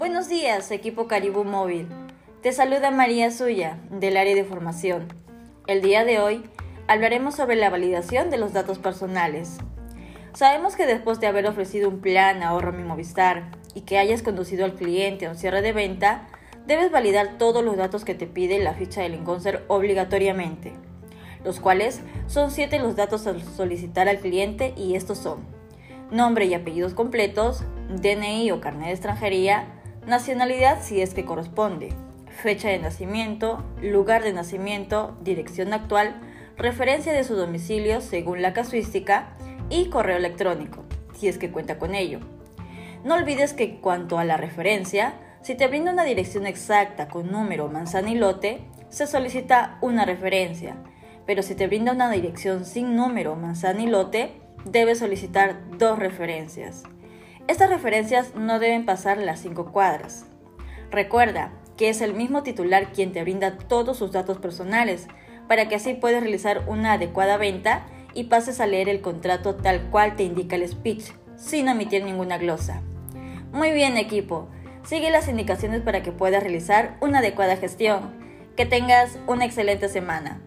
Buenos días, equipo Caribú Móvil. Te saluda María Suya, del área de formación. El día de hoy hablaremos sobre la validación de los datos personales. Sabemos que después de haber ofrecido un plan ahorro mi Movistar y que hayas conducido al cliente a un cierre de venta, debes validar todos los datos que te pide la ficha del Inconser obligatoriamente, los cuales son siete los datos a solicitar al cliente y estos son nombre y apellidos completos, DNI o carnet de extranjería, nacionalidad si es que corresponde, fecha de nacimiento, lugar de nacimiento, dirección actual, referencia de su domicilio según la casuística y correo electrónico, si es que cuenta con ello. No olvides que cuanto a la referencia, si te brinda una dirección exacta con número, manzana y lote, se solicita una referencia, pero si te brinda una dirección sin número, manzana y lote, debes solicitar dos referencias. Estas referencias no deben pasar las cinco cuadras. Recuerda que es el mismo titular quien te brinda todos sus datos personales, para que así puedas realizar una adecuada venta y pases a leer el contrato tal cual te indica el speech, sin omitir ninguna glosa. Muy bien equipo, sigue las indicaciones para que puedas realizar una adecuada gestión. Que tengas una excelente semana.